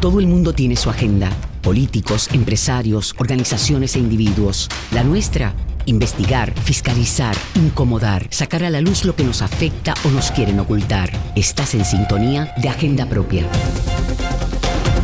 Todo el mundo tiene su agenda. Políticos, empresarios, organizaciones e individuos. La nuestra, investigar, fiscalizar, incomodar, sacar a la luz lo que nos afecta o nos quieren ocultar. Estás en sintonía de Agenda Propia.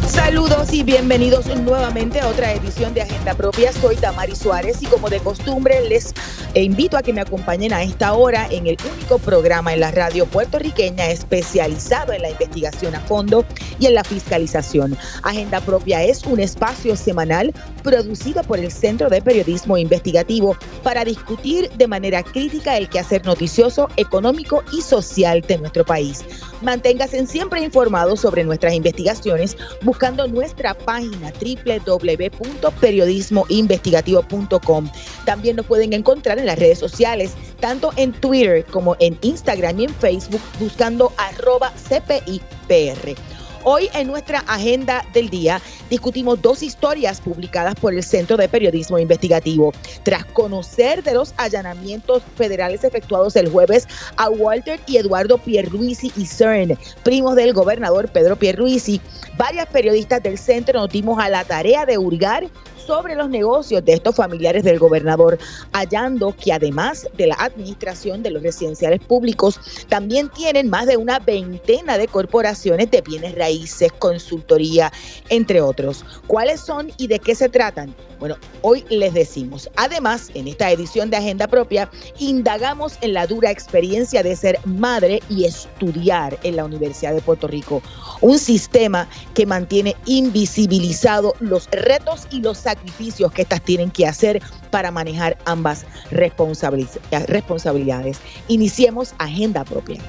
Saludos y bienvenidos nuevamente a otra edición de Agenda Propia. Soy Tamari Suárez y como de costumbre les invito a que me acompañen a esta hora en el único programa en la radio puertorriqueña especializado en la investigación a fondo y en la fiscalización. Agenda Propia es un espacio semanal producido por el Centro de Periodismo Investigativo para discutir de manera crítica el quehacer noticioso, económico y social de nuestro país. Manténgase siempre informados sobre nuestras investigaciones buscando nuestra página www.periodismoinvestigativo.com. También nos pueden encontrar en las redes sociales, tanto en Twitter como en Instagram y en Facebook, buscando arroba CPIPR. Hoy en nuestra agenda del día discutimos dos historias publicadas por el Centro de Periodismo Investigativo. Tras conocer de los allanamientos federales efectuados el jueves a Walter y Eduardo Pierluisi y CERN, primos del gobernador Pedro Pierluisi, varias periodistas del centro nos dimos a la tarea de hurgar sobre los negocios de estos familiares del gobernador, hallando que además de la administración de los residenciales públicos, también tienen más de una veintena de corporaciones de bienes raíces, consultoría, entre otros. ¿Cuáles son y de qué se tratan? Bueno, hoy les decimos. Además, en esta edición de Agenda Propia, indagamos en la dura experiencia de ser madre y estudiar en la Universidad de Puerto Rico. Un sistema que mantiene invisibilizado los retos y los que estas tienen que hacer para manejar ambas responsabilidades. Iniciemos Agenda Propia.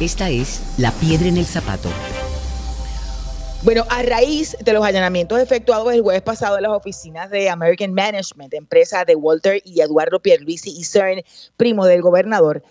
Esta es La Piedra en el Zapato bueno, a raíz de los allanamientos efectuados el jueves pasado en las oficinas de American Management, empresa de Walter y Eduardo Pierluisi y CERN, primo del gobernador,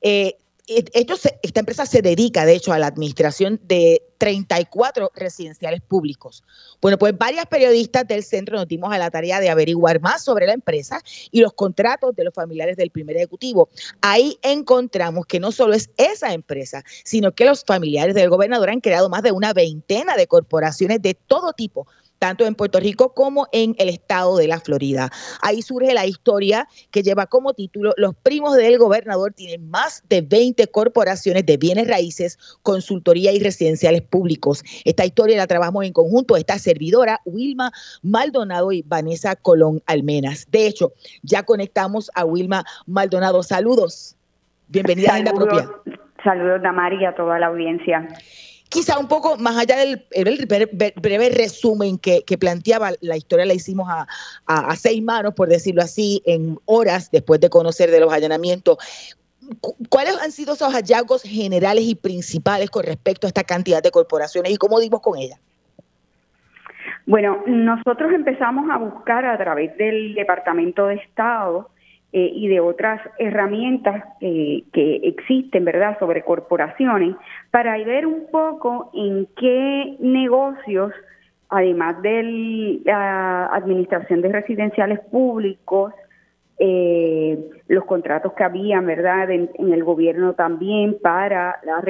eh, esta empresa se dedica, de hecho, a la administración de 34 residenciales públicos. Bueno, pues varias periodistas del centro nos dimos a la tarea de averiguar más sobre la empresa y los contratos de los familiares del primer ejecutivo. Ahí encontramos que no solo es esa empresa, sino que los familiares del gobernador han creado más de una veintena de corporaciones de todo tipo tanto en Puerto Rico como en el estado de la Florida. Ahí surge la historia que lleva como título Los primos del gobernador tienen más de 20 corporaciones de bienes raíces, consultoría y residenciales públicos. Esta historia la trabajamos en conjunto esta servidora Wilma Maldonado y Vanessa Colón Almenas. De hecho, ya conectamos a Wilma Maldonado. Saludos. Bienvenida a la propia. Saludos, Damari, y a toda la audiencia quizá un poco más allá del breve, resumen que, planteaba la historia, la hicimos a, seis manos, por decirlo así, en horas después de conocer de los allanamientos. ¿Cuáles han sido esos hallazgos generales y principales con respecto a esta cantidad de corporaciones y cómo dimos con ellas? Bueno, nosotros empezamos a buscar a través del Departamento de Estado eh, y de otras herramientas que existen, ¿verdad?, sobre corporaciones, para ver un poco en qué negocios, además de la administración de residenciales públicos, eh, los contratos que habían, ¿verdad?, en, el gobierno también para la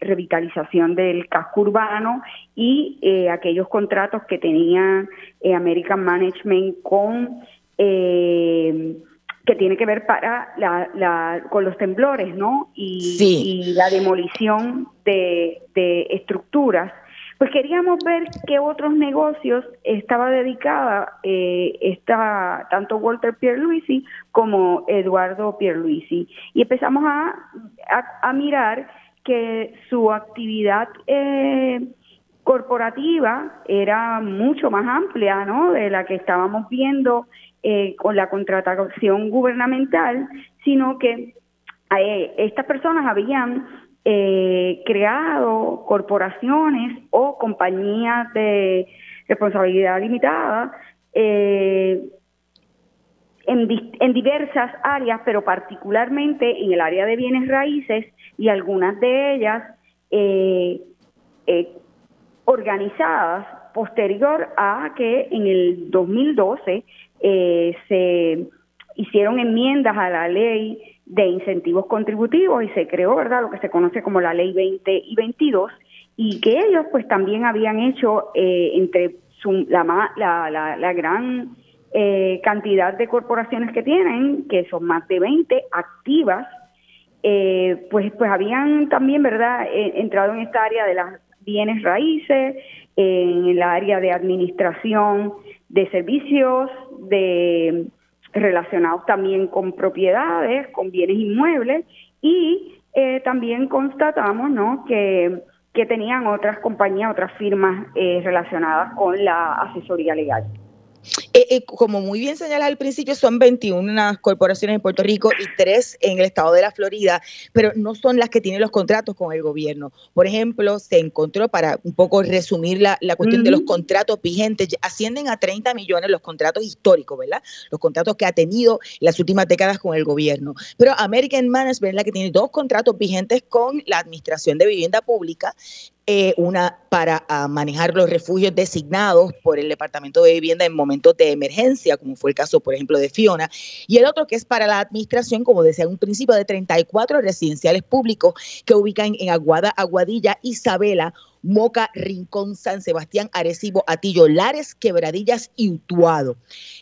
revitalización del casco urbano y eh, aquellos contratos que tenía American Management con eh, que tiene que ver para la, con los temblores, ¿no? Y, la demolición de, estructuras. Pues queríamos ver qué otros negocios estaba dedicada eh, esta, tanto Walter Pierluisi como Eduardo Pierluisi. Y empezamos a, a, mirar que su actividad eh, corporativa era mucho más amplia, ¿no? De la que estábamos viendo eh, con la contratación gubernamental, sino que eh, estas personas habían eh, creado corporaciones o compañías de responsabilidad limitada en, en, diversas áreas, pero particularmente en el área de bienes raíces y algunas de ellas organizadas posterior a que en el 2012 eh, se hicieron enmiendas a la ley de incentivos contributivos y se creó, ¿verdad?, lo que se conoce como la ley 20 y 22 y que ellos pues también habían hecho eh, entre la, la, la, gran eh, cantidad de corporaciones que tienen, que son más de 20 activas, eh, pues, pues habían también, ¿verdad?, entrado en esta área de las bienes raíces, en el área de administración de servicios, de relacionados también con propiedades, con bienes inmuebles y también constatamos, ¿no?, que que tenían otras compañías, otras firmas eh, relacionadas con la asesoría legal. Eh, eh, como muy bien señala al principio, son 21 corporaciones en Puerto Rico y tres en el estado de la Florida, pero no son las que tienen los contratos con el gobierno. Por ejemplo, se encontró, para un poco resumir la, cuestión de los contratos vigentes, ascienden a 30 millones los contratos históricos, ¿verdad? Los contratos que ha tenido las últimas décadas con el gobierno. Pero American Management es la que tiene dos contratos vigentes con la Administración de Vivienda Pública eh, una para ah, manejar los refugios designados por el Departamento de Vivienda en momentos de emergencia, como fue el caso, por ejemplo, de Fiona, y el otro que es para la administración, como decía en un principio, de 34 residenciales públicos que ubican en Aguada, Aguadilla, Isabela, Moca, Rincón, San Sebastián, Arecibo, Atillo, Lares, Quebradillas y Utuado.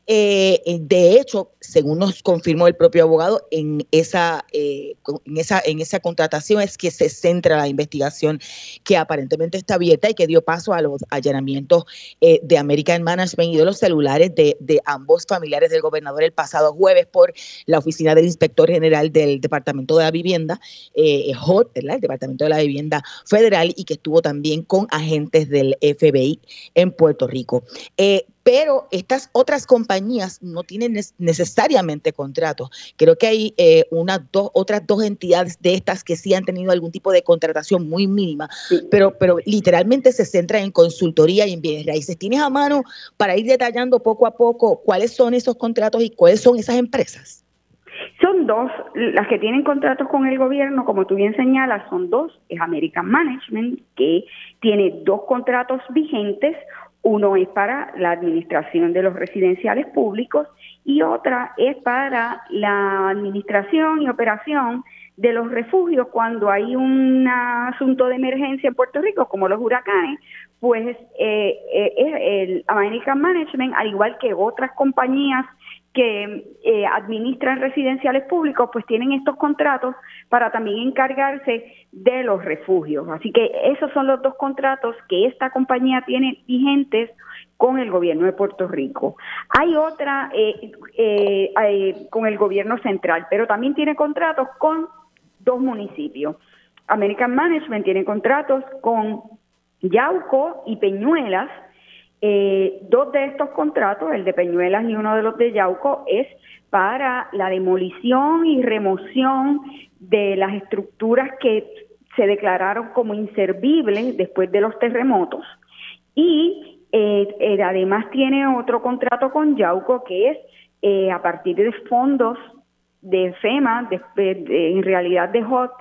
Eh, eh, de hecho, según nos confirmó el propio abogado, en esa, eh, en, esa, en esa contratación es que se centra la investigación que aparentemente está abierta y que dio paso a los allanamientos de American Management y de los celulares de, ambos familiares del gobernador el pasado jueves por la oficina del inspector general del Departamento de la Vivienda, HOT, el Departamento de la Vivienda Federal, y que estuvo también con agentes del FBI en Puerto Rico. Eh, pero estas otras compañías no tienen necesariamente contratos. Creo que hay eh, unas dos, otras dos entidades de estas que sí han tenido algún tipo de contratación muy mínima, pero, pero literalmente se centra en consultoría y en bienes raíces. ¿Tienes a mano para ir detallando poco a poco cuáles son esos contratos y cuáles son esas empresas? Son dos, las que tienen contratos con el gobierno, como tú bien señalas, son dos. Es American Management, que tiene dos contratos vigentes. Uno es para la administración de los residenciales públicos y otra es para la administración y operación de los refugios cuando hay un asunto de emergencia en Puerto Rico, como los huracanes, pues eh, eh, el American Management, al igual que otras compañías que eh, administran residenciales públicos, pues tienen estos contratos para también encargarse de los refugios. Así que esos son los dos contratos que esta compañía tiene vigentes con el gobierno de Puerto Rico. Hay otra eh, eh, con el gobierno central, pero también tiene contratos con dos municipios. American Management tiene contratos con Yauco y Peñuelas, eh, dos de estos contratos, el de Peñuelas y uno de los de Yauco, es para la demolición y remoción de las estructuras que se declararon como inservibles después de los terremotos. Y eh, eh, además tiene otro contrato con Yauco que es a partir de fondos de FEMA, en realidad de HOT,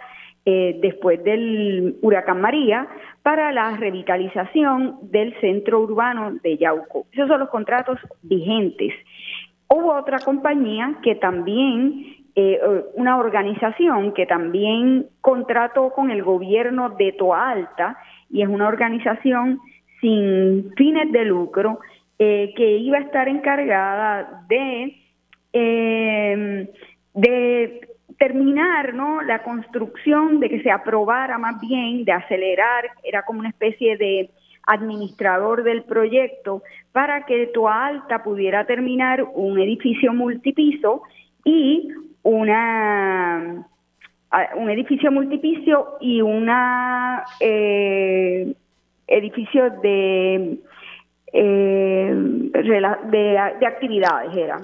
eh, después del huracán María para la revitalización del centro urbano de Yauco. Esos son los contratos vigentes. Hubo otra compañía que también, eh, una organización que también contrató con el gobierno de Toa Alta y es una organización sin fines de lucro eh, que iba a estar encargada de, de terminar ¿no? la construcción, de que se aprobara más bien, de acelerar, era como una especie de administrador del proyecto para que Toa Alta pudiera terminar un edificio multipiso y una un edificio multipiso y una eh, edificio de eh, de, actividades era,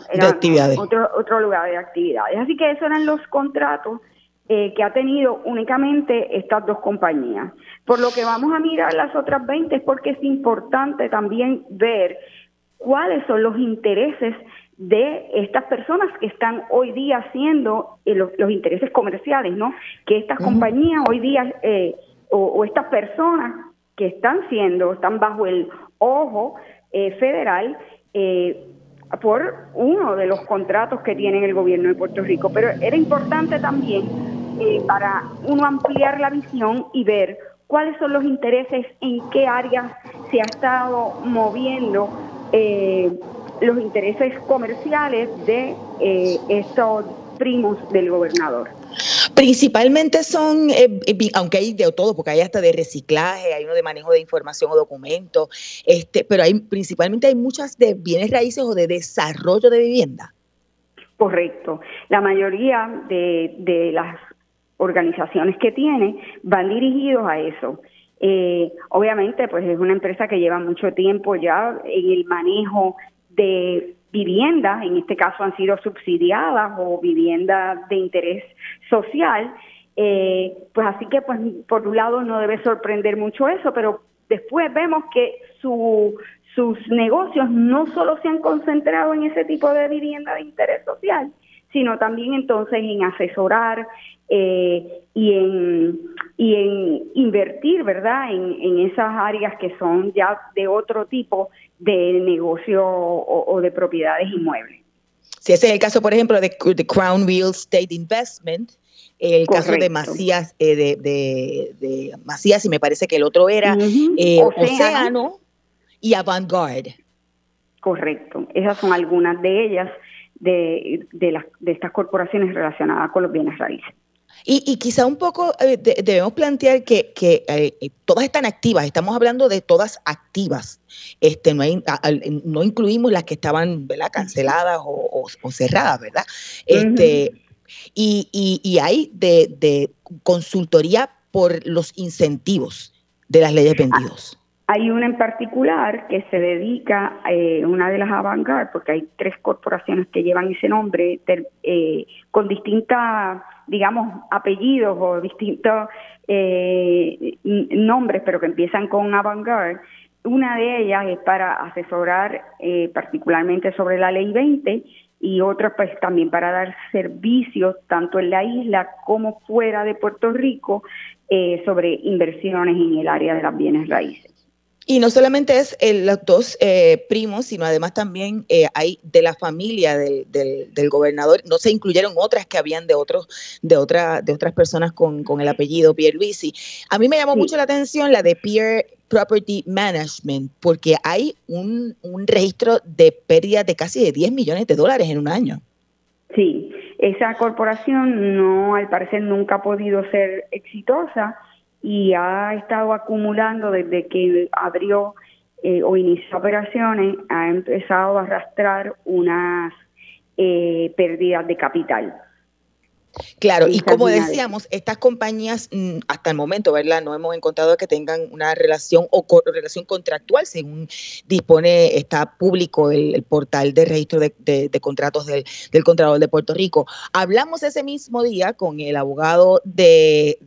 Otro, otro lugar de actividades. Así que esos eran los contratos eh, que ha tenido únicamente estas dos compañías. Por lo que vamos a mirar las otras 20 es porque es importante también ver cuáles son los intereses de estas personas que están hoy día haciendo eh, los, intereses comerciales, ¿no? Que estas compañías hoy día eh, o, o, estas personas que están siendo, están bajo el ojo eh, federal, eh, por uno de los contratos que tiene el gobierno de Puerto Rico. Pero era importante también eh, para uno ampliar la visión y ver cuáles son los intereses, en qué áreas se ha estado moviendo eh, los intereses comerciales de eh, estos primos del gobernador. Principalmente son, eh, aunque hay de todo, porque hay hasta de reciclaje, hay uno de manejo de información o documentos, este, pero hay principalmente hay muchas de bienes raíces o de desarrollo de vivienda. Correcto. La mayoría de, de las organizaciones que tiene van dirigidos a eso. Eh, obviamente, pues es una empresa que lleva mucho tiempo ya en el manejo de viviendas, en este caso han sido subsidiadas o viviendas de interés social, eh, pues así que pues por un lado no debe sorprender mucho eso, pero después vemos que su, sus negocios no solo se han concentrado en ese tipo de vivienda de interés social, sino también entonces en asesorar eh, y, en, y en invertir, ¿verdad?, en, esas áreas que son ya de otro tipo de negocio o, de propiedades inmuebles. Si ese es el caso, por ejemplo, de, Crown Real Estate Investment, el caso de Macías, eh, de, de, Macías, y me parece que el otro era eh, Océano y Avantgarde. Correcto, esas son algunas de ellas de, de, las, de estas corporaciones relacionadas con los bienes raíces. Y, quizá un poco eh, debemos plantear que, que eh, todas están activas, estamos hablando de todas activas, este, no, hay, no incluimos las que estaban ¿verdad? canceladas o, cerradas, ¿verdad? Este, y, y, hay de, de, consultoría por los incentivos de las leyes 22. Hay una en particular que se dedica, eh, una de las Avantgarde, porque hay tres corporaciones que llevan ese nombre, eh, con distintas, digamos, apellidos o distintos eh, nombres, pero que empiezan con Avantgarde. Una de ellas es para asesorar eh, particularmente sobre la ley 20 y otra pues también para dar servicios tanto en la isla como fuera de Puerto Rico sobre inversiones en el área de las bienes raíces. Y no solamente es los dos eh, primos, sino además también eh, hay de la familia del, del, gobernador. No se incluyeron otras que habían de otros, de otra, de otras personas con, con el apellido Pierre Luisi. A mí me llamó mucho la atención la de Pierre Property Management, porque hay un, un registro de pérdidas de casi de 10 millones de dólares en un año. Sí, esa corporación no, al parecer, nunca ha podido ser exitosa y ha estado acumulando desde que abrió eh, o inició operaciones, ha empezado a arrastrar unas eh, pérdidas de capital. Claro, y como decíamos, estas compañías mm, hasta el momento, ¿verdad? No hemos encontrado que tengan una relación o relación contractual, según dispone, está público el, portal de registro de, contratos del, del, Contralor de Puerto Rico. Hablamos ese mismo día con el abogado de,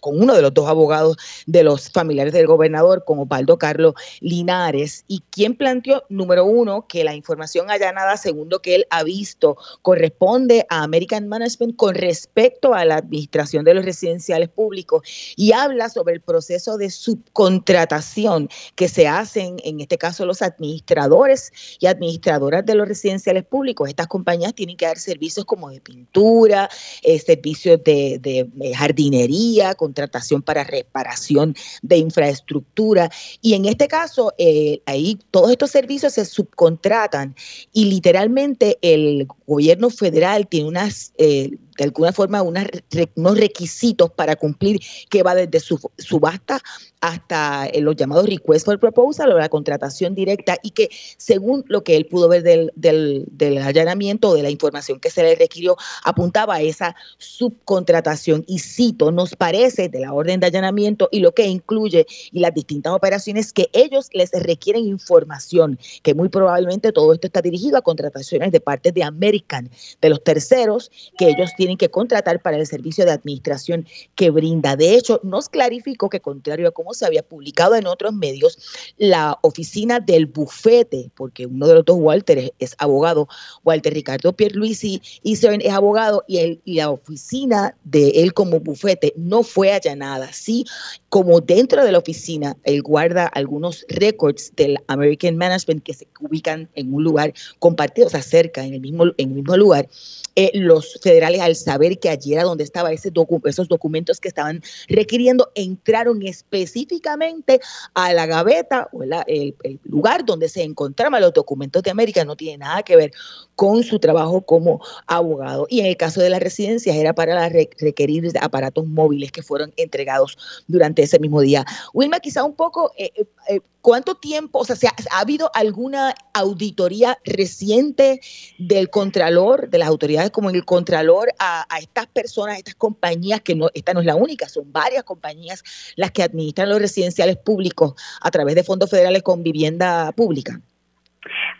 con uno de los dos abogados de los familiares del gobernador, con Opaldo Carlos Linares, y quien planteó, número uno, que la información allanada, segundo que él ha visto, corresponde a América Management con respecto a la administración de los residenciales públicos y habla sobre el proceso de subcontratación que se hacen, en este caso, los administradores y administradoras de los residenciales públicos. Estas compañías tienen que dar servicios como de pintura, eh, servicios de, de jardinería, contratación para reparación de infraestructura. Y en este caso, eh, ahí todos estos servicios se subcontratan y literalmente el gobierno federal tiene unas eh, de alguna forma unos requisitos para cumplir que va desde su subasta hasta eh, los llamados request for proposal o la contratación directa y que según lo que él pudo ver del, del, allanamiento o de la información que se le requirió, apuntaba a esa subcontratación. Y cito, nos parece de la orden de allanamiento y lo que incluye y las distintas operaciones que ellos les requieren información, que muy probablemente todo esto está dirigido a contrataciones de parte de American, de los terceros que ellos tienen tienen que contratar para el servicio de administración que brinda. De hecho, nos clarificó que, contrario a cómo se había publicado en otros medios, la oficina del bufete, porque uno de los dos Walter es, abogado, Walter Ricardo Pierluisi y es abogado, y, el, y la oficina de él como bufete no fue allanada. Sí, como dentro de la oficina, él guarda algunos récords del American Management que se ubican en un lugar compartido, o sea, cerca, en el mismo, en el mismo lugar. Eh, los federales, saber que allí era donde estaban ese esos documentos que estaban requiriendo, entraron específicamente a la gaveta o el, el, lugar donde se encontraban los documentos de América. No tiene nada que ver con su trabajo como abogado. Y en el caso de las residencias era para requerir aparatos móviles que fueron entregados durante ese mismo día. Wilma, quizá un poco, eh, eh, ¿cuánto tiempo, o sea, ha habido alguna auditoría reciente del Contralor, de las autoridades como el Contralor, a, estas personas, a estas compañías, que no, esta no es la única, son varias compañías las que administran los residenciales públicos a través de fondos federales con vivienda pública?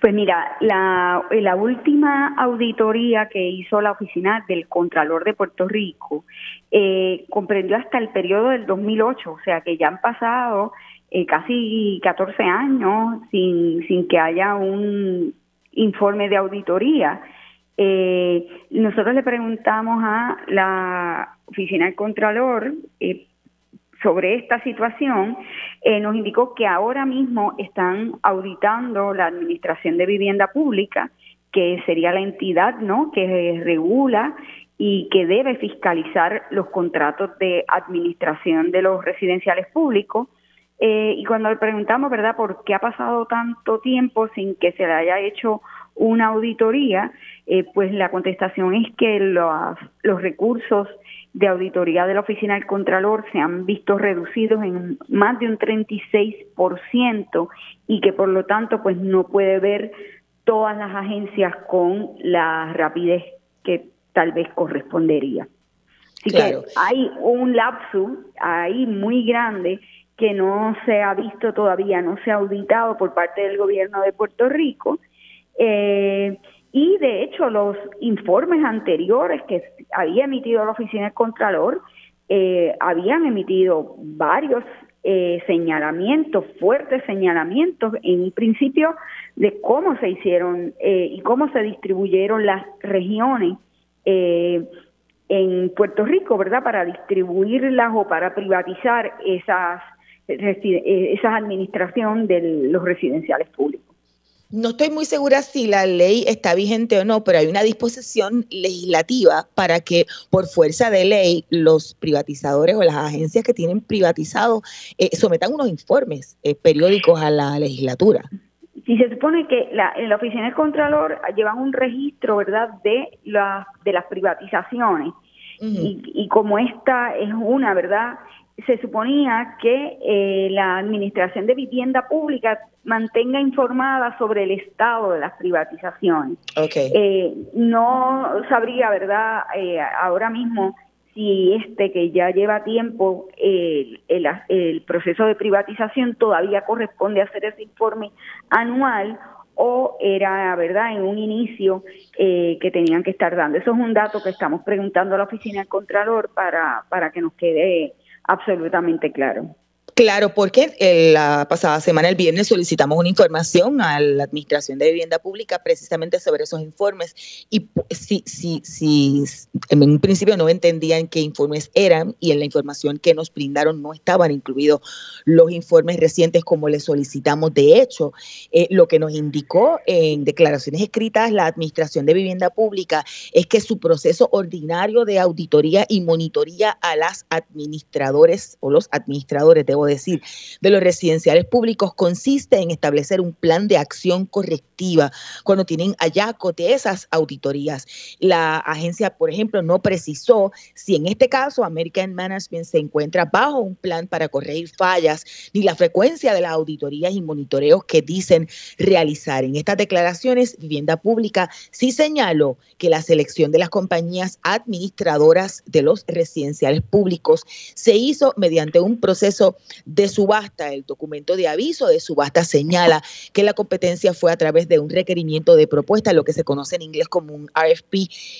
Pues mira, la, la última auditoría que hizo la oficina del Contralor de Puerto Rico eh, comprendió hasta el periodo del 2008, o sea que ya han pasado eh, casi 14 años sin, sin que haya un informe de auditoría. Eh, nosotros le preguntamos a la oficina del Contralor eh, sobre esta situación, eh, nos indicó que ahora mismo están auditando la Administración de Vivienda Pública, que sería la entidad ¿no? que regula y que debe fiscalizar los contratos de administración de los residenciales públicos. Eh, y cuando le preguntamos, ¿verdad?, por qué ha pasado tanto tiempo sin que se le haya hecho una auditoría, eh, pues la contestación es que los, los recursos de auditoría de la Oficina del Contralor se han visto reducidos en más de un 36% y que por lo tanto pues no puede ver todas las agencias con la rapidez que tal vez correspondería. Así que hay un lapsus ahí muy grande que no se ha visto todavía, no se ha auditado por parte del gobierno de Puerto Rico. Eh, y de hecho, los informes anteriores que había emitido la Oficina del Contralor eh, habían emitido varios eh, señalamientos, fuertes señalamientos, en principio de cómo se hicieron eh, y cómo se distribuyeron las regiones en Puerto Rico, ¿verdad? Para distribuirlas o para privatizar esas, esas administración de los residenciales públicos. No estoy muy segura si la ley está vigente o no, pero hay una disposición legislativa para que por fuerza de ley los privatizadores o las agencias que tienen privatizado eh, sometan unos informes eh, periódicos a la legislatura. Si se supone que la, en la oficina del Contralor llevan un registro, ¿verdad?, de, la, de las privatizaciones. y, y como esta es una, ¿verdad?, se suponía que eh, la Administración de Vivienda Pública mantenga informada sobre el estado de las privatizaciones. Eh, no sabría, ¿verdad?, eh, ahora mismo si este que ya lleva tiempo el, el, proceso de privatización todavía corresponde hacer ese informe anual o era, ¿verdad?, en un inicio que tenían que estar dando. Eso es un dato que estamos preguntando a la Oficina del Contralor para, para que nos quede absolutamente claro. Claro, porque eh, la pasada semana, el viernes, solicitamos una información a la Administración de Vivienda Pública precisamente sobre esos informes y si, si, si en un principio no entendían qué informes eran y en la información que nos brindaron no estaban incluidos los informes recientes como les solicitamos. De hecho, eh, lo que nos indicó en declaraciones escritas la Administración de Vivienda Pública es que su proceso ordinario de auditoría y monitoría a las administradores o los administradores, de decir, de los residenciales públicos consiste en establecer un plan de acción correctiva cuando tienen hallazgos de esas auditorías. La agencia, por ejemplo, no precisó si en este caso American Management se encuentra bajo un plan para corregir fallas ni la frecuencia de las auditorías y monitoreos que dicen realizar. En estas declaraciones, Vivienda Pública sí señaló que la selección de las compañías administradoras de los residenciales públicos se hizo mediante un proceso de subasta. El documento de aviso de subasta señala que la competencia fue a través de un requerimiento de propuesta, lo que se conoce en inglés como un RFP,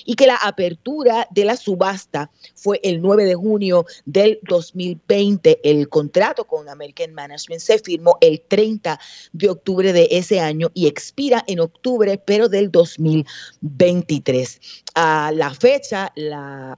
y que la apertura de la subasta fue el 9 de junio del 2020. El contrato con American Management se firmó el 30 de octubre de ese año y expira en octubre, pero del 2023. A la fecha, la,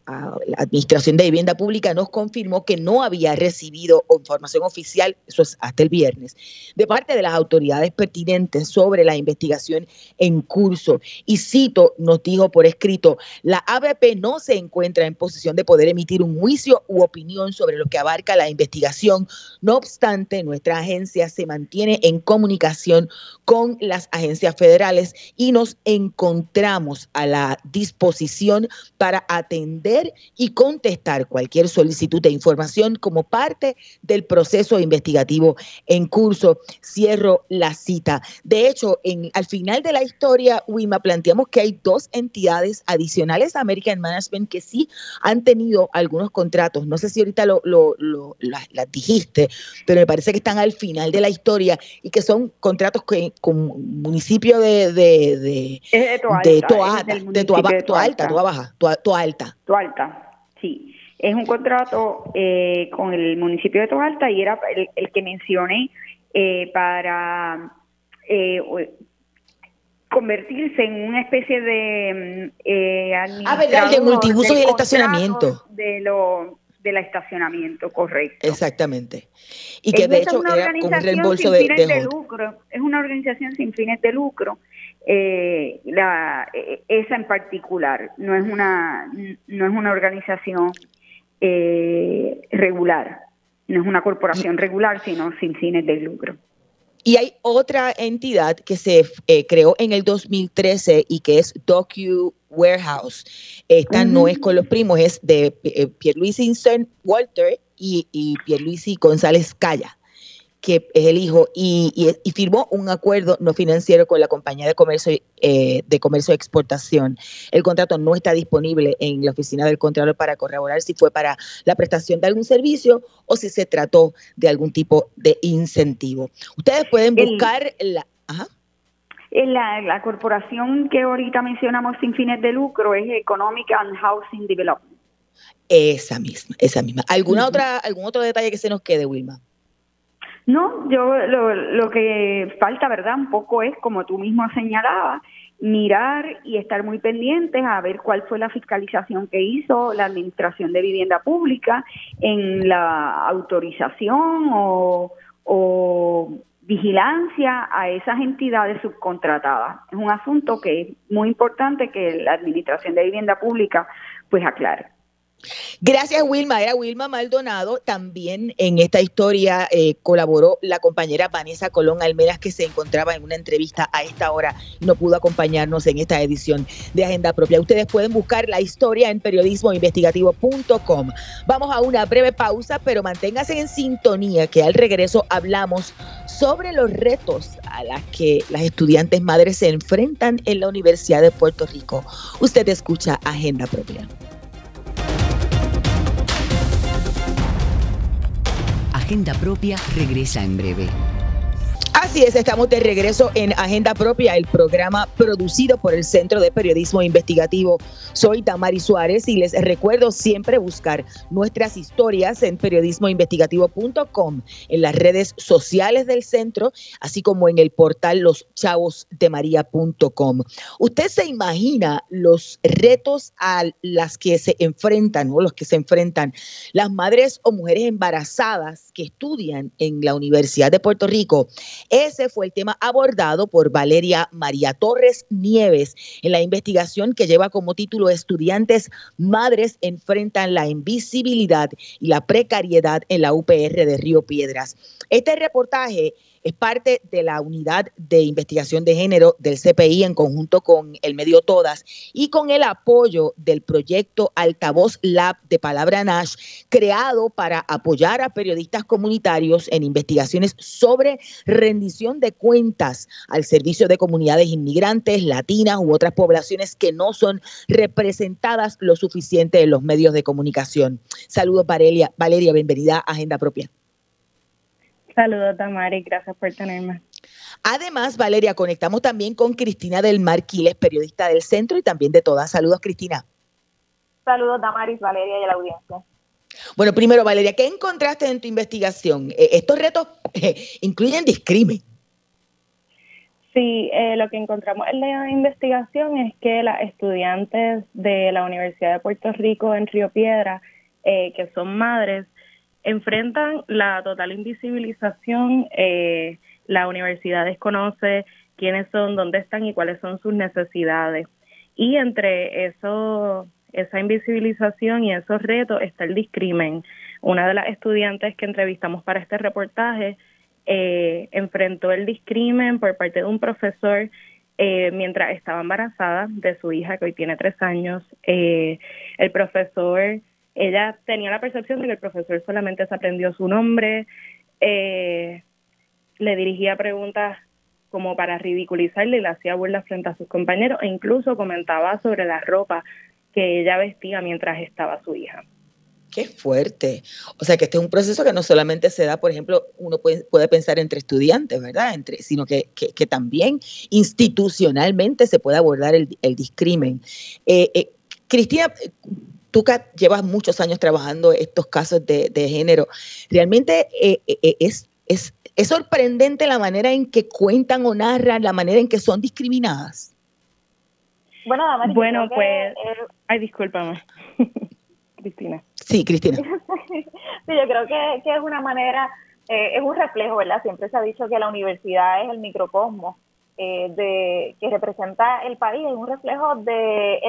Administración de Vivienda Pública nos confirmó que no había recibido información oficial, eso es hasta el viernes, de parte de las autoridades pertinentes sobre la investigación en curso. Y cito, nos dijo por escrito, la ABP no se encuentra en posición de poder emitir un juicio u opinión sobre lo que abarca la investigación. No obstante, nuestra agencia se mantiene en comunicación con las agencias federales y nos encontramos a la disposición para atender y contestar cualquier solicitud de información como parte del proceso investigativo en curso. Cierro la cita. De hecho, en, al final de la historia, Wima, planteamos que hay dos entidades adicionales a American Management que sí han tenido algunos contratos. No sé si ahorita lo, lo, las, dijiste, pero me parece que están al final de la historia y que son contratos que, con municipio de, de, de, de Toalta, de Toalta, de Toalta, Toalta, Toalta, Toalta, sí. Es un contrato eh, con el municipio de Toalta y era el, el que mencioné eh, para eh, convertirse en una especie de eh, ah, verdad, de multiuso y el estacionamiento. De lo del estacionamiento, correcto. Exactamente. Y que de hecho era un reembolso de, de, lucro. Es una organización sin fines de lucro. Eh, la, eh, esa en particular no es una no es una organización eh, regular, no es una corporación regular, sino sin fines de lucro. Y hay otra entidad que se eh, creó en el 2013 y que es Docu Warehouse. Esta no es con los primos, es de eh, Pierluisi Walter y, y Pierluisi González Calla que es el hijo, y, firmó un acuerdo no financiero con la compañía de comercio eh, de comercio de exportación. El contrato no está disponible en la oficina del Contralor para corroborar si fue para la prestación de algún servicio o si se trató de algún tipo de incentivo. Ustedes pueden buscar la... La, la corporación que ahorita mencionamos sin fines de lucro es Economic and Housing Development. Esa misma, esa misma. ¿Alguna otra, ¿Algún otro detalle que se nos quede, Wilma? No, yo lo, que falta, ¿verdad? Un poco es, como tú mismo señalabas, mirar y estar muy pendientes a ver cuál fue la fiscalización que hizo la Administración de Vivienda Pública en la autorización o, o vigilancia a esas entidades subcontratadas. Es un asunto que es muy importante que la Administración de Vivienda Pública pues aclare. Gracias, Wilma. Era Wilma Maldonado. También en esta historia eh, colaboró la compañera Vanessa Colón Almeras, que se encontraba en una entrevista a esta hora y no pudo acompañarnos en esta edición de Agenda Propia. Ustedes pueden buscar la historia en periodismoinvestigativo.com. Vamos a una breve pausa, pero manténgase en sintonía, que al regreso hablamos sobre los retos a los que las estudiantes madres se enfrentan en la Universidad de Puerto Rico. Usted escucha Agenda Propia. Agenda Propia regresa en breve. Así es, estamos de regreso en Agenda Propia, el programa producido por el Centro de Periodismo Investigativo. Soy Tamari Suárez y les recuerdo siempre buscar nuestras historias en periodismoinvestigativo.com, en las redes sociales del centro, así como en el portal loschavosdemaria.com. Usted se imagina los retos a las que se enfrentan o los que se enfrentan las madres o mujeres embarazadas que estudian en la Universidad de Puerto Rico ese fue el tema abordado por Valeria María Torres Nieves en la investigación que lleva como título Estudiantes Madres enfrentan la invisibilidad y la precariedad en la UPR de Río Piedras. Este reportaje es parte de la unidad de investigación de género del CPI en conjunto con el medio Todas y con el apoyo del proyecto Altavoz Lab de Palabra Nash, creado para apoyar a periodistas comunitarios en investigaciones sobre rendición de cuentas al servicio de comunidades inmigrantes, latinas u otras poblaciones que no son representadas lo suficiente en los medios de comunicación. Saludos, Valeria. Valeria, bienvenida a Agenda Propia. Saludos, Tamari, gracias por tenerme. Además, Valeria, conectamos también con Cristina del Marquiles, periodista del centro y también de todas. Saludos, Cristina. Saludos, Damaris, Valeria y a la audiencia. Bueno, primero, Valeria, ¿qué encontraste en tu investigación? Eh, estos retos eh, incluyen discrimen. Sí, eh, lo que encontramos en la investigación es que las estudiantes de la Universidad de Puerto Rico en Río Piedra, que son madres, enfrentan la total invisibilización. la universidad desconoce quiénes son, dónde están y cuáles son sus necesidades. Y entre eso, esa invisibilización y esos retos está el discrimen. Una de las estudiantes que entrevistamos para este reportaje eh, enfrentó el discrimen por parte de un profesor eh, mientras estaba embarazada de su hija, que hoy tiene tres años. Eh, el profesor, ella tenía la percepción de que el profesor solamente se aprendió su nombre, le dirigía preguntas como para ridiculizarle y le hacía burla frente a sus compañeros e incluso comentaba sobre la ropa que ella vestía mientras estaba su hija. Qué fuerte. O sea que este es un proceso que no solamente se da, por ejemplo, uno puede, puede pensar entre estudiantes, ¿verdad? Entre, sino que, que, también institucionalmente se puede abordar el, el discrimen. Eh, eh, Cristina, tú que llevas muchos años trabajando estos casos de, de género, realmente eh, es, es, es sorprendente la manera en que cuentan o narran, la manera en que son discriminadas. Bueno, bueno pues, ay, discúlpame, Cristina. Sí, Cristina. sí, yo creo que, que es una manera, eh, es un reflejo, ¿verdad? Siempre se ha dicho que la universidad es el microcosmos eh, de que representa el país, es un reflejo de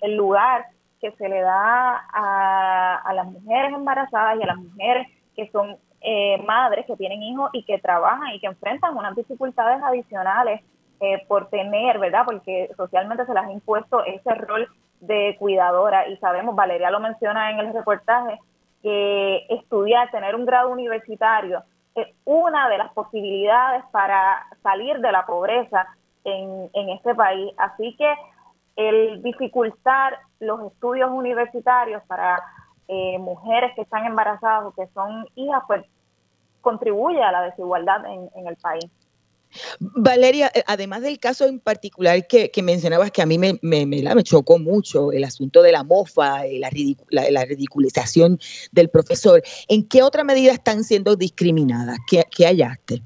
el, lugar que se le da a, a, las mujeres embarazadas y a las mujeres que son eh, madres que tienen hijos y que trabajan y que enfrentan unas dificultades adicionales eh, por tener, ¿verdad? Porque socialmente se les ha impuesto ese rol de cuidadora y sabemos, Valeria lo menciona en el reportaje, que estudiar, tener un grado universitario es una de las posibilidades para salir de la pobreza en, en este país. Así que el dificultar los estudios universitarios para eh, mujeres que están embarazadas o que son hijas, pues contribuye a la desigualdad en, en el país. Valeria, eh, además del caso en particular que, mencionabas que a mí me, me, chocó mucho el asunto de la mofa, eh, la, la, ridiculización del profesor, ¿en qué otra medida están siendo discriminadas? ¿Qué, qué hallaste?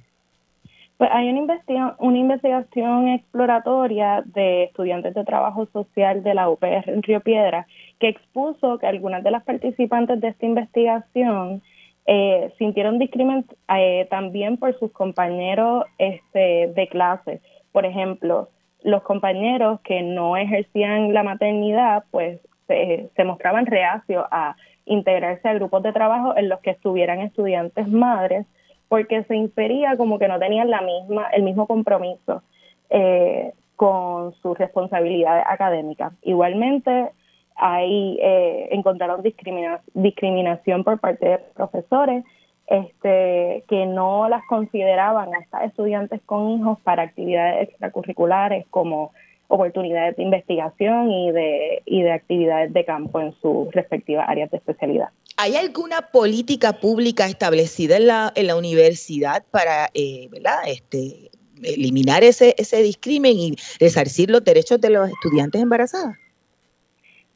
Pues hay una investigación, una investigación exploratoria de estudiantes de trabajo social de la UPR en Río Piedra que expuso que algunas de las participantes de esta investigación eh, sintieron discrimen eh, también por sus compañeros este, de clase. Por ejemplo, los compañeros que no ejercían la maternidad, pues se, mostraban reacios a integrarse a grupos de trabajo en los que estuvieran estudiantes madres, porque se infería como que no tenían la misma, el mismo compromiso eh, con sus responsabilidades académicas. Igualmente, ahí eh, encontraron discriminación por parte de profesores este, que no las consideraban a estas estudiantes con hijos para actividades extracurriculares como oportunidades de investigación y de, y de actividades de campo en sus respectivas áreas de especialidad. ¿Hay alguna política pública establecida en la, en la universidad para eh, ¿verdad? Este, eliminar ese, ese discrimen y resarcir los derechos de los estudiantes embarazadas?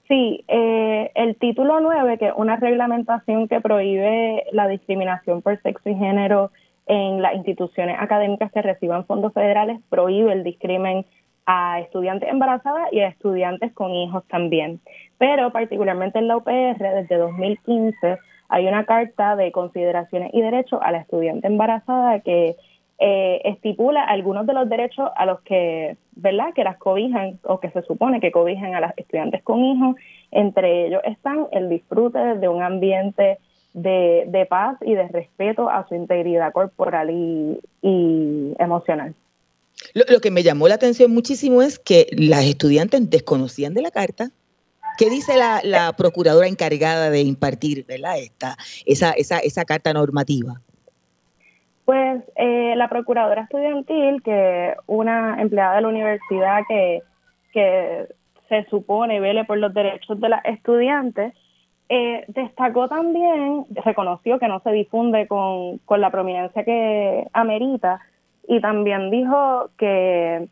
Sí, eh, el título 9, que es una reglamentación que prohíbe la discriminación por sexo y género en las instituciones académicas que reciban fondos federales, prohíbe el discrimen a estudiantes embarazadas y a estudiantes con hijos también. Pero particularmente en la UPR, desde 2015, hay una carta de consideraciones y derechos a la estudiante embarazada que eh, estipula algunos de los derechos a los que, ¿verdad?, que las cobijan o que se supone que cobijan a las estudiantes con hijos. Entre ellos están el disfrute de un ambiente de, paz y de respeto a su integridad corporal y, emocional. Lo, que me llamó la atención muchísimo es que las estudiantes desconocían de la carta. ¿Qué dice la, la procuradora encargada de impartir. Esta, esa, esa, esa carta normativa? Pues eh, la procuradora estudiantil, que una empleada de la universidad que, que se supone vele por los derechos de las estudiantes, Eh, destacó también, reconoció que no se difunde con, con la prominencia que amerita y también dijo que,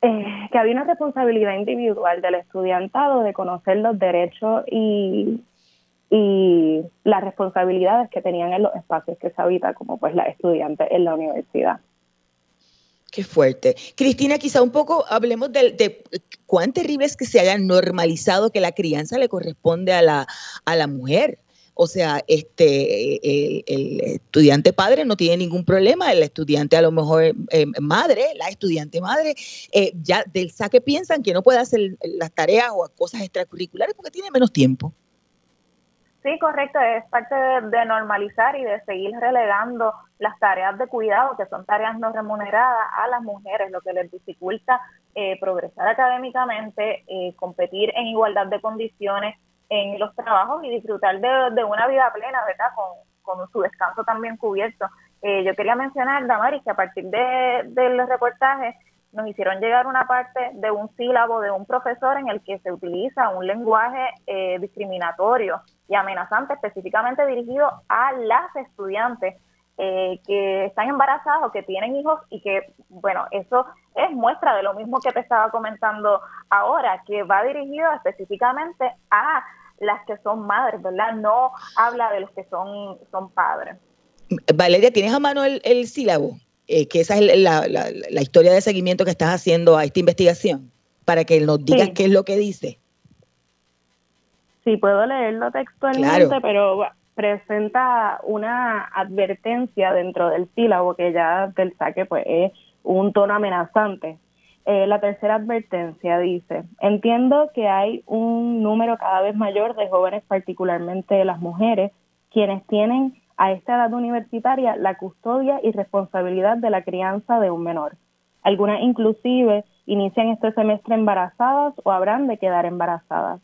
eh, que había una responsabilidad individual del estudiantado de conocer los derechos y, y las responsabilidades que tenían en los espacios que se habita como pues la estudiante en la universidad. Qué fuerte. Cristina, quizá un poco hablemos de, cuán terrible es que se haya normalizado que la crianza le corresponde a la, a la mujer. O sea, este, el, estudiante padre no tiene ningún problema, el estudiante a lo mejor eh, madre, la estudiante madre, eh, ya del saque piensan que no puede hacer las tareas o cosas extracurriculares porque tiene menos tiempo. Sí, correcto, es parte de, normalizar y de seguir relegando las tareas de cuidado, que son tareas no remuneradas, a las mujeres, lo que les dificulta eh, progresar académicamente, eh, competir en igualdad de condiciones en los trabajos y disfrutar de, una vida plena, ¿verdad? Con, su descanso también cubierto. Eh, yo quería mencionar, Damaris, que a partir de, del reportaje nos hicieron llegar una parte de un sílabo de un profesor en el que se utiliza un lenguaje eh, discriminatorio y amenazante específicamente dirigido a las estudiantes eh, que están embarazadas que tienen hijos y que, bueno, eso es muestra de lo mismo que te estaba comentando ahora, que va dirigido específicamente a las que son madres, ¿verdad? No habla de los que son, son padres. Valeria, ¿tienes a mano el, el sílabo? Eh, que esa es la, la, historia de seguimiento que estás haciendo a esta investigación, para que nos digas qué es lo que dice. Sí, puedo leerlo textualmente, pero presenta una advertencia dentro del sílabo que ya del saque pues es un tono amenazante. Eh, la tercera advertencia dice, entiendo que hay un número cada vez mayor de jóvenes, particularmente las mujeres, quienes tienen a esta edad universitaria la custodia y responsabilidad de la crianza de un menor. Algunas inclusive inician este semestre embarazadas o habrán de quedar embarazadas.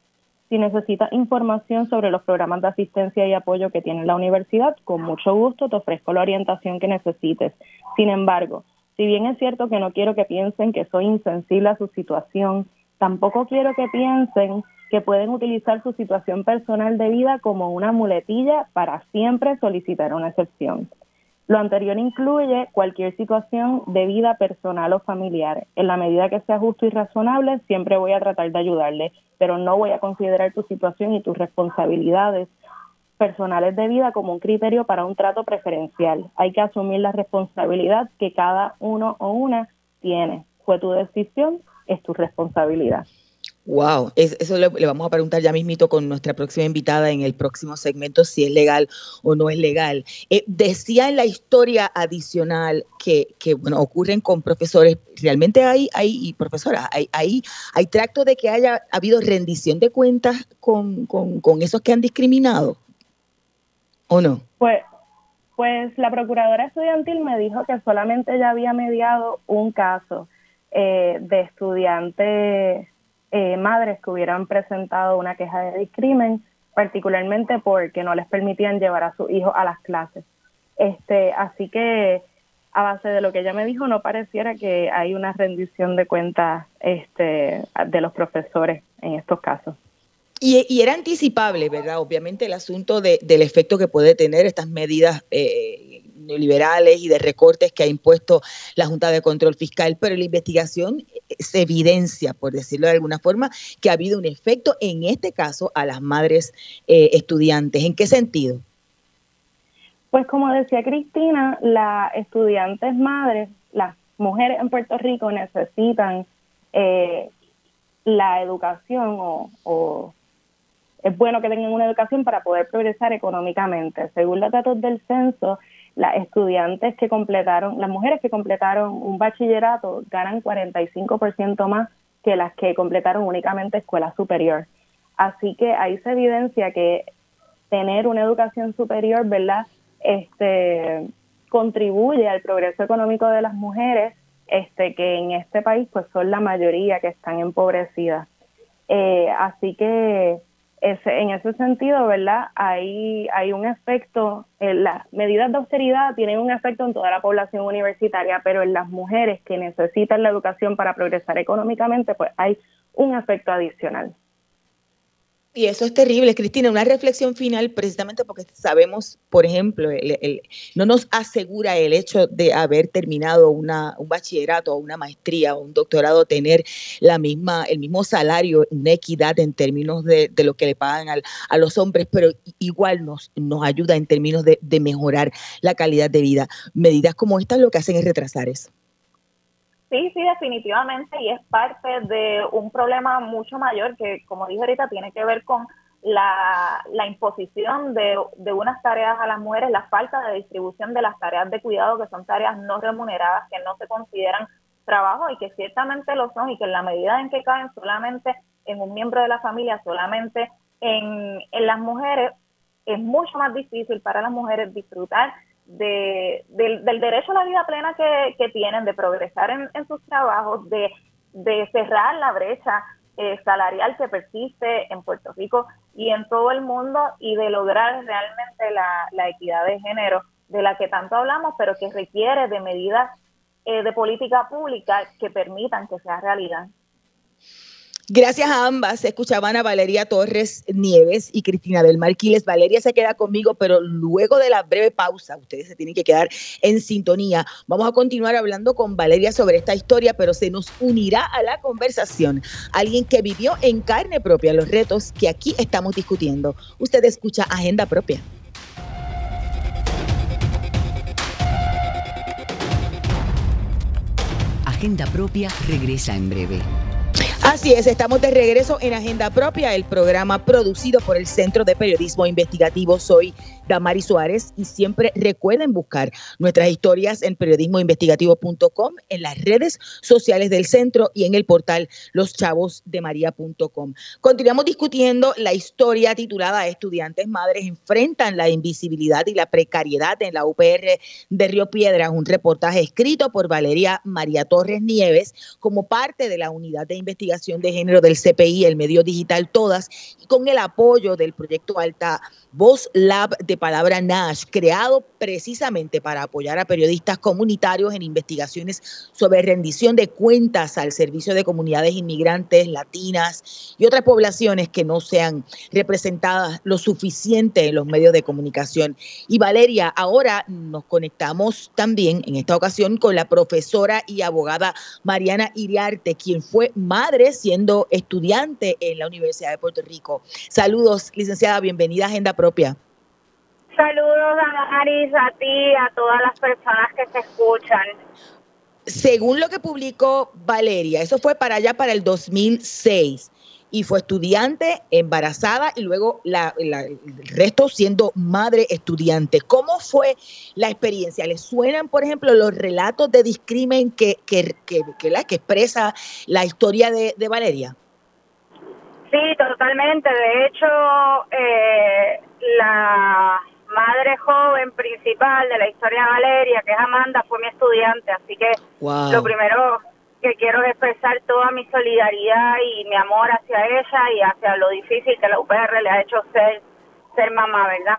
Si necesitas información sobre los programas de asistencia y apoyo que tiene la universidad, con mucho gusto te ofrezco la orientación que necesites. Sin embargo, si bien es cierto que no quiero que piensen que soy insensible a su situación, tampoco quiero que piensen que pueden utilizar su situación personal de vida como una muletilla para siempre solicitar una excepción. Lo anterior incluye cualquier situación de vida personal o familiar. En la medida que sea justo y razonable, siempre voy a tratar de ayudarle, pero no voy a considerar tu situación y tus responsabilidades personales de vida como un criterio para un trato preferencial. Hay que asumir la responsabilidad que cada uno o una tiene. Fue tu decisión, es tu responsabilidad. Wow, eso le, vamos a preguntar ya mismito con nuestra próxima invitada en el próximo segmento si es legal o no es legal. Eh, decía en la historia adicional que, bueno, ocurren con profesores, realmente hay, hay y profesoras, hay, hay, hay tracto de que haya habido rendición de cuentas con, con esos que han discriminado, ¿o no? Pues, pues la procuradora estudiantil me dijo que solamente ya había mediado un caso eh, de estudiantes eh, madres que hubieran presentado una queja de discrimen, particularmente porque no les permitían llevar a su hijo a las clases. Este, así que a base de lo que ella me dijo, no pareciera que hay una rendición de cuentas este, de los profesores en estos casos. Y, era anticipable, ¿verdad? Obviamente el asunto de, del efecto que puede tener estas medidas eh, neoliberales y de recortes que ha impuesto la Junta de Control Fiscal, pero la investigación se evidencia, por decirlo de alguna forma, que ha habido un efecto en este caso a las madres eh, estudiantes. ¿En qué sentido? Pues como decía Cristina, las estudiantes madres, las mujeres en Puerto Rico necesitan eh, la educación o, es bueno que tengan una educación para poder progresar económicamente. Según los datos del censo, las estudiantes que completaron, las mujeres que completaron un bachillerato ganan 45% más que las que completaron únicamente escuela superior. Así que ahí se evidencia que tener una educación superior, ¿verdad? Este contribuye al progreso económico de las mujeres, este que en este país pues son la mayoría que están empobrecidas. Eh, así que en ese sentido, ¿verdad? Hay, hay un efecto, en las medidas de austeridad tienen un efecto en toda la población universitaria, pero en las mujeres que necesitan la educación para progresar económicamente, pues hay un efecto adicional. Y eso es terrible, Cristina. Una reflexión final, precisamente porque sabemos, por ejemplo, no nos asegura el hecho de haber terminado una, un bachillerato o una maestría o un doctorado tener la misma, el mismo salario, una equidad en términos de, lo que le pagan a los hombres, pero igual nos, nos ayuda en términos de, de mejorar la calidad de vida. Medidas como estas lo que hacen es retrasar eso. Sí, sí, definitivamente, y es parte de un problema mucho mayor que, como dije ahorita, tiene que ver con la, la imposición de, de, unas tareas a las mujeres, la falta de distribución de las tareas de cuidado, que son tareas no remuneradas, que no se consideran trabajo y que ciertamente lo son, y que en la medida en que caen solamente en un miembro de la familia, solamente en, en las mujeres, es mucho más difícil para las mujeres disfrutar de, del, derecho a la vida plena que, tienen, de progresar en, sus trabajos, de, cerrar la brecha eh, salarial que persiste en Puerto Rico y en todo el mundo y de lograr realmente la, equidad de género de la que tanto hablamos, pero que requiere de medidas eh, de política pública que permitan que sea realidad. Gracias a ambas. Escuchaban a Valeria Torres Nieves y Cristina del Marquiles. Valeria se queda conmigo, pero luego de la breve pausa, ustedes se tienen que quedar en sintonía. Vamos a continuar hablando con Valeria sobre esta historia, pero se nos unirá a la conversación alguien que vivió en carne propia los retos que aquí estamos discutiendo. Usted escucha Agenda Propia. Agenda Propia regresa en breve. Así es, estamos de regreso en Agenda Propia, el programa producido por el Centro de Periodismo Investigativo. Soy Damari Suárez y siempre recuerden buscar nuestras historias en periodismoinvestigativo.com, en las redes sociales del centro y en el portal loschavosdemaria.com. Continuamos discutiendo la historia titulada Estudiantes Madres enfrentan la invisibilidad y la precariedad en la UPR de Río Piedras, un reportaje escrito por Valeria María Torres Nieves como parte de la unidad de investigación de género del CPI, el medio digital Todas, y con el apoyo del proyecto Alta Voz Lab de Palabra Nash, creado precisamente para apoyar a periodistas comunitarios en investigaciones sobre rendición de cuentas al servicio de comunidades inmigrantes, latinas y otras poblaciones que no sean representadas lo suficiente en los medios de comunicación. Y Valeria, ahora nos conectamos también en esta ocasión con la profesora y abogada Mariana Iriarte, quien fue madre siendo estudiante en la Universidad de Puerto Rico. Saludos, licenciada, bienvenida a Agenda propia. Saludos a Maris, a ti, a todas las personas que te escuchan. Según lo que publicó Valeria, eso fue para allá para el 2006 y fue estudiante, embarazada y luego la, el resto siendo madre estudiante. ¿Cómo fue la experiencia? ¿Le suenan, por ejemplo, los relatos de discrimen que, que, que, la, que expresa la historia de, de Valeria? Sí, totalmente. De hecho, eh, la madre joven principal de la historia de Valeria, que es Amanda, fue mi estudiante. Así que lo primero que quiero es expresar toda mi solidaridad y mi amor hacia ella y hacia lo difícil que la UPR le ha hecho ser, ser mamá, ¿verdad?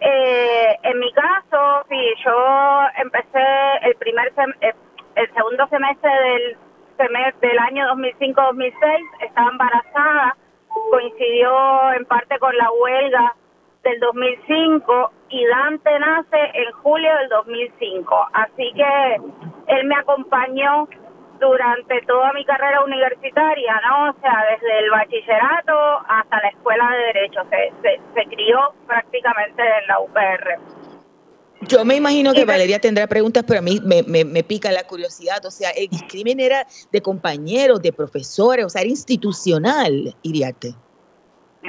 Eh, en mi caso, sí, yo empecé el primer eh, el segundo semestre del semestre del año 2005-2006, estaba embarazada coincidió en parte con la huelga del 2005 y Dante nace en julio del 2005. Así que él me acompañó durante toda mi carrera universitaria, ¿no? O sea, desde el bachillerato hasta la escuela de Derecho. Se, se, se crió prácticamente en la UPR. Yo me imagino que Valeria tendrá preguntas, pero a mí me, me, pica la curiosidad. O sea, el discrimen era de compañeros, de profesores, o sea, era institucional, Iriarte. Sí,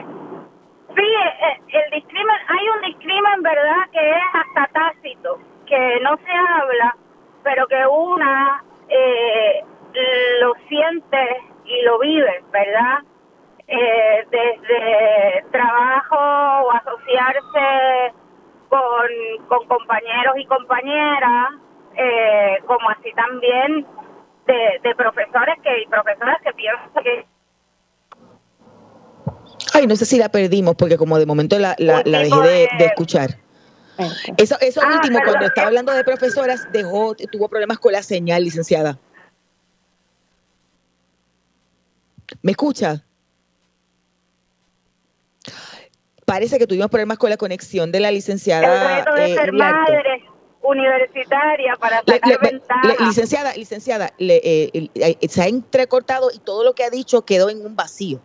eh, el discrimen, hay un discrimen, ¿verdad?, que es hasta tácito, que no se habla, pero que una eh, lo siente y lo vive, ¿verdad? Eh, desde trabajo o asociarse con, con compañeros y compañeras, eh, como así también de, profesores que y profesoras que piensan que Ay, no sé si la perdimos porque como de momento la, la, dejé de, escuchar. Eso, eso ah, último, cuando estaba hablando de profesoras, dejó, tuvo problemas con la señal, licenciada. ¿Me escucha? Parece que tuvimos problemas con la conexión de la licenciada. El reto de eh, ser madre universitaria para sacar le- le- ventaja. le- licenciada, licenciada, le, eh, eh, se ha entrecortado y todo lo que ha dicho quedó en un vacío.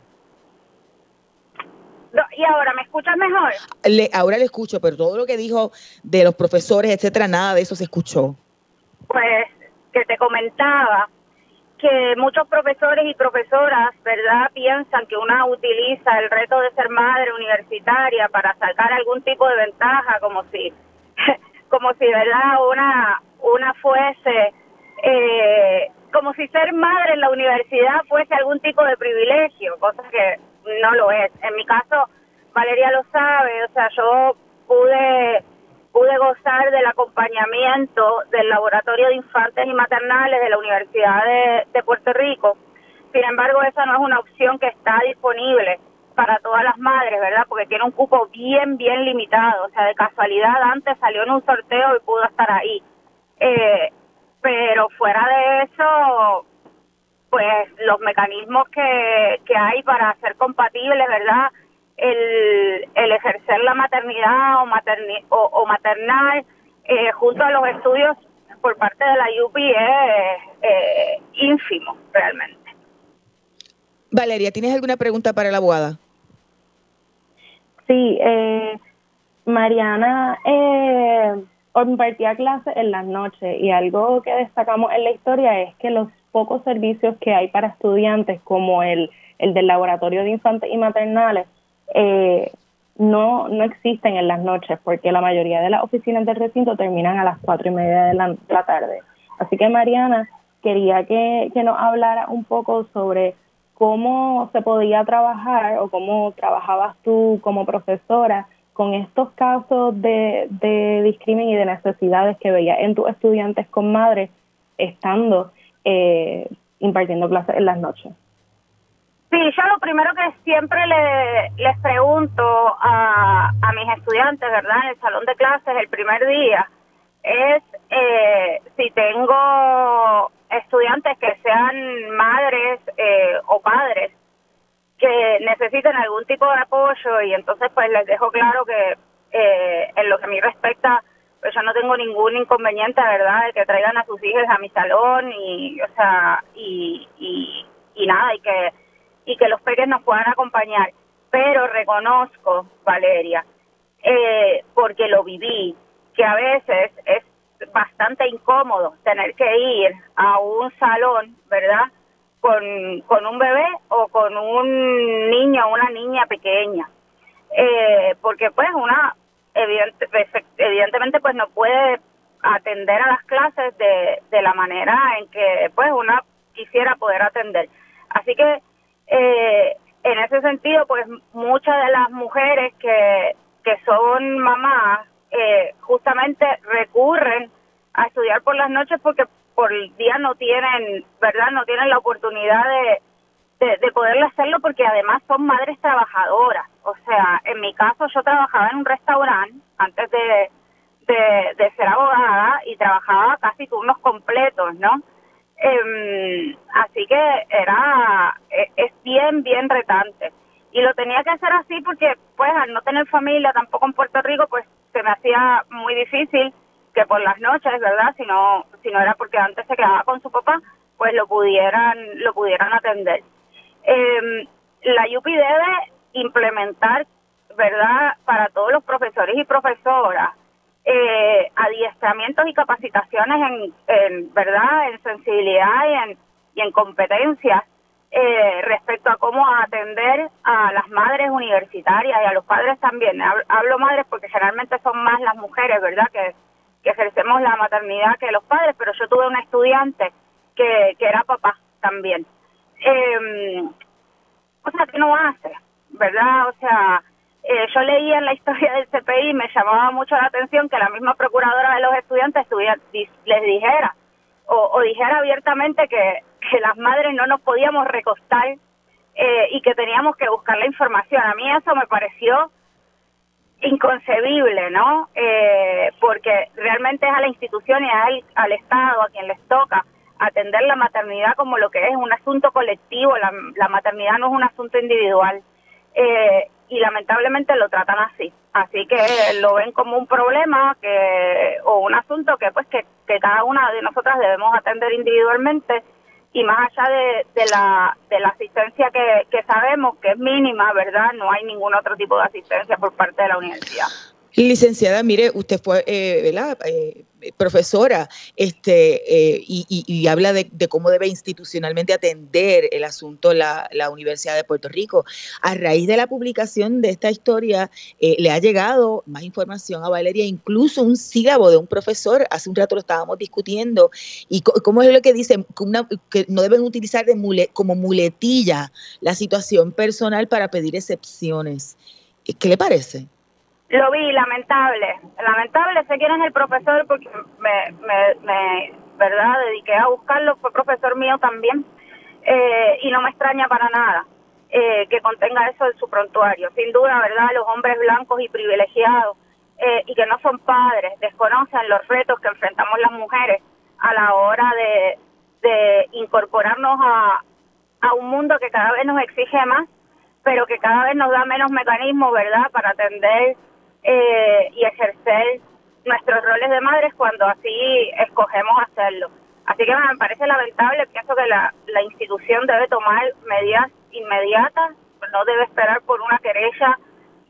No, y ahora, ¿me escuchas mejor? Le, ahora le escucho, pero todo lo que dijo de los profesores, etcétera, nada de eso se escuchó. Pues que te comentaba que muchos profesores y profesoras, ¿verdad?, piensan que una utiliza el reto de ser madre universitaria para sacar algún tipo de ventaja, como si, como si, ¿verdad?, una, una fuese, eh, como si ser madre en la universidad fuese algún tipo de privilegio, cosa que no lo es. En mi caso, Valeria lo sabe, o sea, yo pude pude gozar del acompañamiento del Laboratorio de Infantes y Maternales de la Universidad de, Puerto Rico. Sin embargo, esa no es una opción que está disponible para todas las madres, ¿verdad? Porque tiene un cupo bien, bien limitado. O sea, de casualidad antes salió en un sorteo y pudo estar ahí. Eh, pero fuera de eso, pues los mecanismos que, que hay para ser compatibles, ¿verdad? El, el ejercer la maternidad o, materni o, o maternal eh, junto a los estudios por parte de la UPI es eh, ínfimo realmente. Valeria, ¿tienes alguna pregunta para la abogada? Sí, eh, Mariana eh, impartía clases en las noches y algo que destacamos en la historia es que los pocos servicios que hay para estudiantes, como el, el del Laboratorio de Infantes y Maternales, eh, no, no existen en las noches porque la mayoría de las oficinas del recinto terminan a las cuatro y media de la, de la tarde. Así que Mariana, quería que, que nos hablara un poco sobre cómo se podía trabajar o cómo trabajabas tú como profesora con estos casos de, de discrimen y de necesidades que veías en tus estudiantes con madres estando eh, impartiendo clases en las noches. Sí, yo lo primero que siempre le, les pregunto a, a mis estudiantes, ¿verdad? En el salón de clases el primer día es eh, si tengo estudiantes que sean madres eh, o padres que necesiten algún tipo de apoyo y entonces pues les dejo claro que eh, en lo que a mí respecta pues yo no tengo ningún inconveniente verdad de que traigan a sus hijos a mi salón y o sea y, y, y nada y que y que los peques nos puedan acompañar pero reconozco Valeria eh, porque lo viví que a veces es bastante incómodo tener que ir a un salón, ¿verdad? Con, con un bebé o con un niño o una niña pequeña. Eh, porque pues una, evidente, evidentemente pues no puede atender a las clases de, de la manera en que pues una quisiera poder atender. Así que eh, en ese sentido pues muchas de las mujeres que, que son mamás eh, justamente recurren a estudiar por las noches porque por el día no tienen, ¿verdad? No tienen la oportunidad de, de, de poder hacerlo porque además son madres trabajadoras. O sea, en mi caso yo trabajaba en un restaurante antes de, de ser abogada y trabajaba casi turnos completos, ¿no? Eh, así que era, es, es bien, bien retante. Y lo tenía que hacer así porque, pues, al no tener familia tampoco en Puerto Rico, pues se me hacía muy difícil que por las noches, ¿verdad? Si no, si no era porque antes se quedaba con su papá, pues lo pudieran, lo pudieran atender. Eh, la UPI debe implementar, ¿verdad? Para todos los profesores y profesoras, eh, adiestramientos y capacitaciones en, en, ¿verdad? En sensibilidad y en, y en competencias eh, respecto a cómo atender a las madres universitarias y a los padres también. Hablo, madres porque generalmente son más las mujeres, ¿verdad? Que, ejercemos la maternidad que los padres, pero yo tuve un estudiante que, que era papá también. Eh, o sea, que no hace, ¿verdad? O sea, eh, yo leía en la historia del CPI y me llamaba mucho la atención que la misma procuradora de los estudiantes estudia, les dijera o, o dijera abiertamente que, que las madres no nos podíamos recostar eh, y que teníamos que buscar la información. A mí eso me pareció inconcebible, ¿no? Eh, porque realmente es a la institución y al, al Estado a quien les toca atender la maternidad como lo que es un asunto colectivo, la, la maternidad no es un asunto individual. Eh, y lamentablemente lo tratan así. Así que lo ven como un problema que o un asunto que pues que, cada una de nosotras debemos atender individualmente y más allá de, de la de la asistencia que, que sabemos que es mínima, ¿verdad? No hay ningún otro tipo de asistencia por parte de la universidad. Licenciada, mire, usted fue, eh, ¿verdad? Eh, profesora, este, eh, y, habla de, cómo debe institucionalmente atender el asunto la, Universidad de Puerto Rico. A raíz de la publicación de esta historia, le ha llegado más información a Valeria, incluso un sílabo de un profesor, hace un rato lo estábamos discutiendo, y cómo es lo que dice, que no deben utilizar como muletilla la situación personal para pedir excepciones. ¿Qué le parece? Lo vi, lamentable. Lamentable, sé quién es el profesor porque me, me, me ¿verdad? Dediqué a buscarlo, fue profesor mío también. Eh, y no me extraña para nada eh, que contenga eso en su prontuario. Sin duda, ¿verdad? Los hombres blancos y privilegiados eh, y que no son padres desconocen los retos que enfrentamos las mujeres a la hora de, incorporarnos a, a un mundo que cada vez nos exige más, pero que cada vez nos da menos mecanismos, ¿verdad?, para atender eh, y ejercer nuestros roles de madres cuando así escogemos hacerlo. Así que me parece lamentable, pienso que la, la institución debe tomar medidas inmediatas, no debe esperar por una querella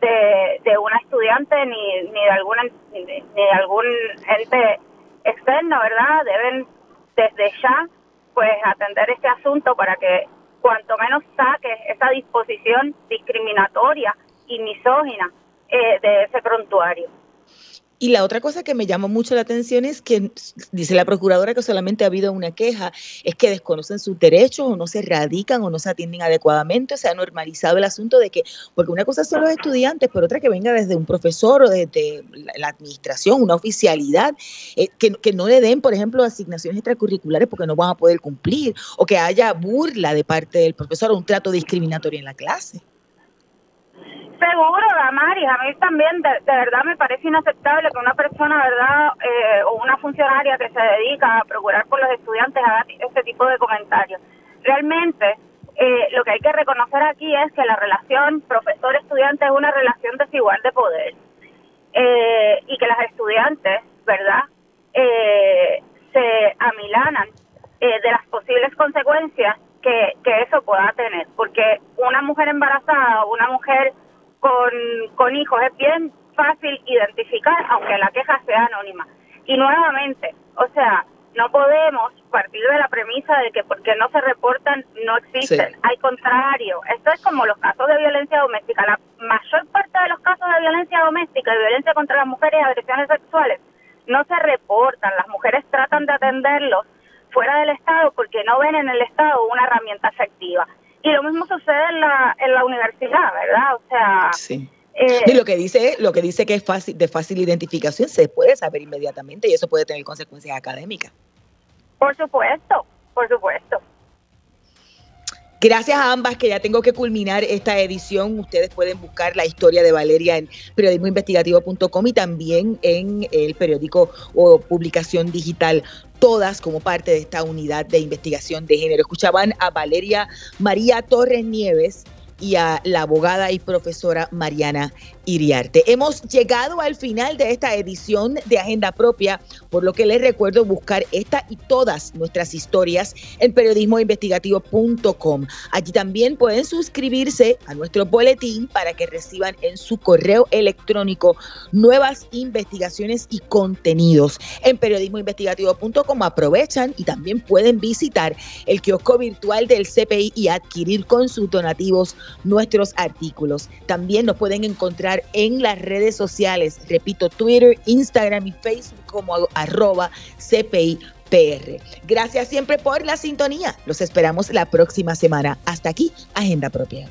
de, de una estudiante ni, ni de alguna ni de algún ente externo, ¿verdad? Deben desde ya pues atender este asunto para que cuanto menos saque esa disposición discriminatoria y misógina eh, de ese prontuario. Y la otra cosa que me llamó mucho la atención es que dice la procuradora que solamente ha habido una queja, es que desconocen sus derechos o no se radican o no se atienden adecuadamente, se ha normalizado el asunto de que, porque una cosa son los estudiantes, pero otra que venga desde un profesor o desde la administración, una oficialidad, eh, que, que no le den, por ejemplo, asignaciones extracurriculares porque no van a poder cumplir, o que haya burla de parte del profesor o un trato discriminatorio en la clase. Seguro, Damaris, a mí también de, verdad me parece inaceptable que una persona, ¿verdad?, eh, o una funcionaria que se dedica a procurar por los estudiantes haga este tipo de comentarios. Realmente, eh, lo que hay que reconocer aquí es que la relación profesor-estudiante es una relación desigual de poder eh, y que las estudiantes, ¿verdad?, se amilanan de las posibles consecuencias que, que eso pueda tener, porque una mujer embarazada, una mujer con, con hijos. Es bien fácil identificar, aunque la queja sea anónima. Y nuevamente, o sea, no podemos partir de la premisa de que porque no se reportan no existen. Al contrario, esto es como los casos de violencia doméstica. La mayor parte de los casos de violencia doméstica y violencia contra las mujeres y agresiones sexuales no se reportan. Las mujeres tratan de atenderlos fuera del Estado porque no ven en el Estado una herramienta efectiva. Y lo mismo sucede en la, en la universidad, ¿verdad? O sea... Sí. Eh, y lo que dice lo que dice que es fácil de fácil identificación se puede saber inmediatamente y eso puede tener consecuencias académicas. Por supuesto, por supuesto. Gracias a ambas que ya tengo que culminar esta edición. Ustedes pueden buscar la historia de Valeria en periodismoinvestigativo.com y también en el periódico o publicación digital todas como parte de esta unidad de investigación de género. Escuchaban a Valeria María Torres Nieves y a la abogada y profesora Mariana Iriarte. Hemos llegado al final de esta edición de Agenda Propia, por lo que les recuerdo buscar esta y todas nuestras historias en periodismoinvestigativo.com. Allí también pueden suscribirse a nuestro boletín para que reciban en su correo electrónico nuevas investigaciones y contenidos. En periodismoinvestigativo.com aprovechan y también pueden visitar el kiosco virtual del CPI y adquirir con sus donativos nuestros artículos. También nos pueden encontrar en las redes sociales, repito, Twitter, Instagram y Facebook como arroba CPIPR. Gracias siempre por la sintonía. Los esperamos la próxima semana. Hasta aquí, Agenda Propia.